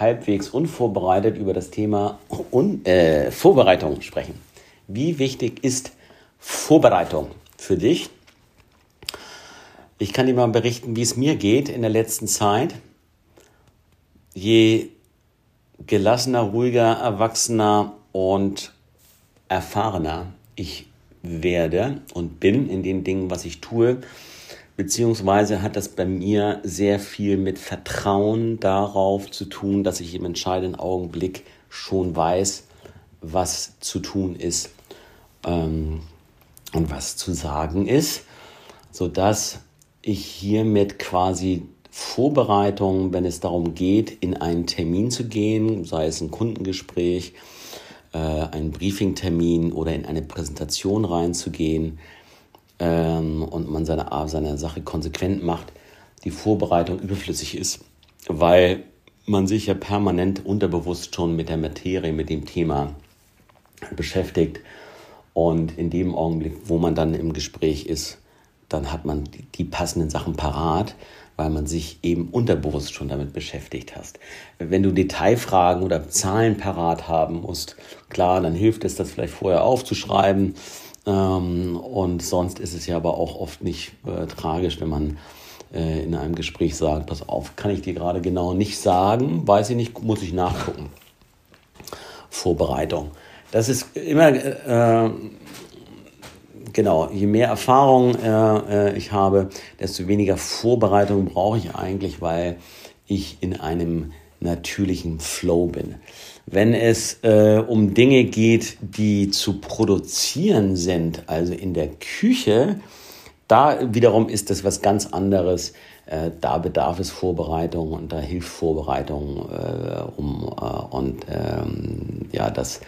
halbwegs unvorbereitet über das Thema Un äh, Vorbereitung sprechen. Wie wichtig ist Vorbereitung für dich? Ich kann dir mal berichten, wie es mir geht in der letzten Zeit. Je gelassener, ruhiger, erwachsener und erfahrener ich werde und bin in den Dingen, was ich tue, beziehungsweise hat das bei mir sehr viel mit Vertrauen darauf zu tun, dass ich im entscheidenden Augenblick schon weiß, was zu tun ist ähm, und was zu sagen ist, sodass ich hiermit quasi Vorbereitung, wenn es darum geht, in einen Termin zu gehen, sei es ein Kundengespräch, äh, ein Briefingtermin oder in eine Präsentation reinzugehen und man seine, seine Sache konsequent macht, die Vorbereitung überflüssig ist, weil man sich ja permanent unterbewusst schon mit der Materie, mit dem Thema beschäftigt. Und in dem Augenblick, wo man dann im Gespräch ist, dann hat man die, die passenden Sachen parat weil man sich eben unterbewusst schon damit beschäftigt hast. Wenn du Detailfragen oder Zahlen parat haben musst, klar, dann hilft es, das vielleicht vorher aufzuschreiben. Ähm, und sonst ist es ja aber auch oft nicht äh, tragisch, wenn man äh, in einem Gespräch sagt, pass auf, kann ich dir gerade genau nicht sagen, weiß ich nicht, muss ich nachgucken. Vorbereitung. Das ist immer äh, genau, je mehr Erfahrung äh, äh, ich habe, desto weniger Vorbereitung brauche ich eigentlich, weil ich in einem natürlichen Flow bin. Wenn es äh, um Dinge geht, die zu produzieren sind, also in der Küche, da wiederum ist das was ganz anderes. Äh, da bedarf es Vorbereitung und da hilft Vorbereitung, äh, um äh, und ähm, ja, das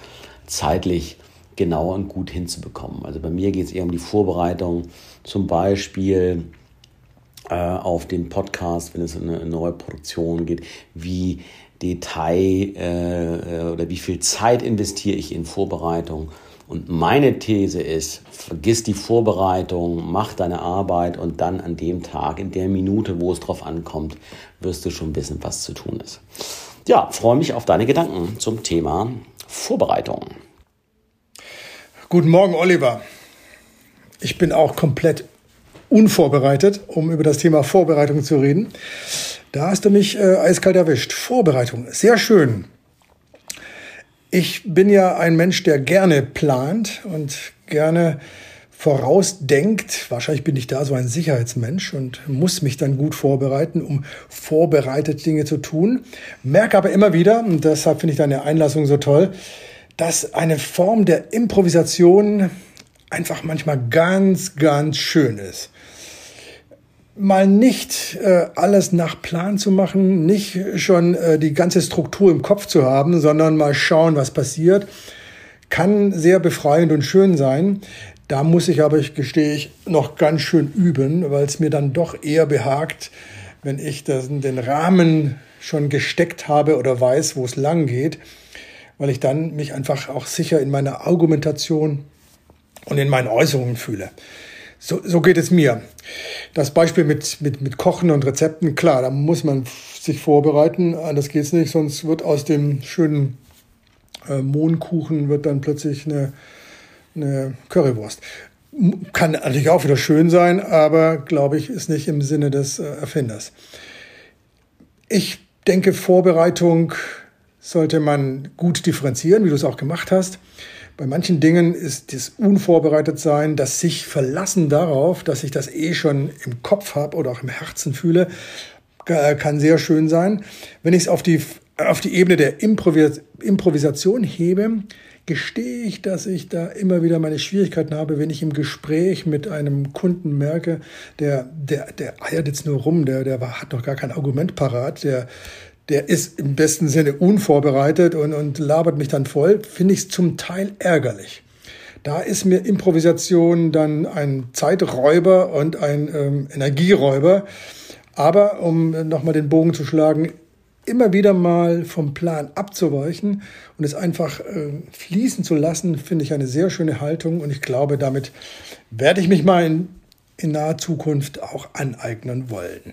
zeitlich genau und gut hinzubekommen. Also bei mir geht es eher um die Vorbereitung, zum Beispiel auf den Podcast, wenn es in eine neue Produktion geht, wie Detail äh, oder wie viel Zeit investiere ich in Vorbereitung. Und meine These ist, vergiss die Vorbereitung, mach deine Arbeit und dann an dem Tag, in der Minute, wo es drauf ankommt, wirst du schon wissen, was zu tun ist. Ja, freue mich auf deine Gedanken zum Thema Vorbereitung. Guten Morgen, Oliver. Ich bin auch komplett unvorbereitet, um über das Thema Vorbereitung zu reden. Da hast du mich äh, eiskalt erwischt. Vorbereitung, sehr schön. Ich bin ja ein Mensch, der gerne plant und gerne vorausdenkt. Wahrscheinlich bin ich da so ein Sicherheitsmensch und muss mich dann gut vorbereiten, um vorbereitet Dinge zu tun. Merke aber immer wieder, und deshalb finde ich deine Einlassung so toll, dass eine Form der Improvisation einfach manchmal ganz, ganz schön ist. Mal nicht äh, alles nach Plan zu machen, nicht schon äh, die ganze Struktur im Kopf zu haben, sondern mal schauen, was passiert, kann sehr befreiend und schön sein. Da muss ich aber, ich gestehe ich, noch ganz schön üben, weil es mir dann doch eher behagt, wenn ich das, den Rahmen schon gesteckt habe oder weiß, wo es lang geht, weil ich dann mich einfach auch sicher in meiner Argumentation und in meinen Äußerungen fühle. So, so geht es mir. Das Beispiel mit, mit, mit Kochen und Rezepten, klar, da muss man sich vorbereiten, anders geht's nicht, sonst wird aus dem schönen äh, Mohnkuchen wird dann plötzlich eine, eine Currywurst. Kann natürlich auch wieder schön sein, aber glaube ich, ist nicht im Sinne des äh, Erfinders. Ich denke, Vorbereitung sollte man gut differenzieren, wie du es auch gemacht hast. Bei manchen Dingen ist das Unvorbereitetsein, das sich verlassen darauf, dass ich das eh schon im Kopf habe oder auch im Herzen fühle, äh, kann sehr schön sein. Wenn ich es auf die, auf die Ebene der Improvis Improvisation hebe, gestehe ich, dass ich da immer wieder meine Schwierigkeiten habe, wenn ich im Gespräch mit einem Kunden merke, der, der, der eiert jetzt nur rum, der, der hat noch gar kein Argument parat, der, der ist im besten Sinne unvorbereitet und, und labert mich dann voll, finde ich es zum Teil ärgerlich. Da ist mir Improvisation dann ein Zeiträuber und ein ähm, Energieräuber. Aber um nochmal den Bogen zu schlagen, immer wieder mal vom Plan abzuweichen und es einfach äh, fließen zu lassen, finde ich eine sehr schöne Haltung und ich glaube, damit werde ich mich mal in, in naher Zukunft auch aneignen wollen.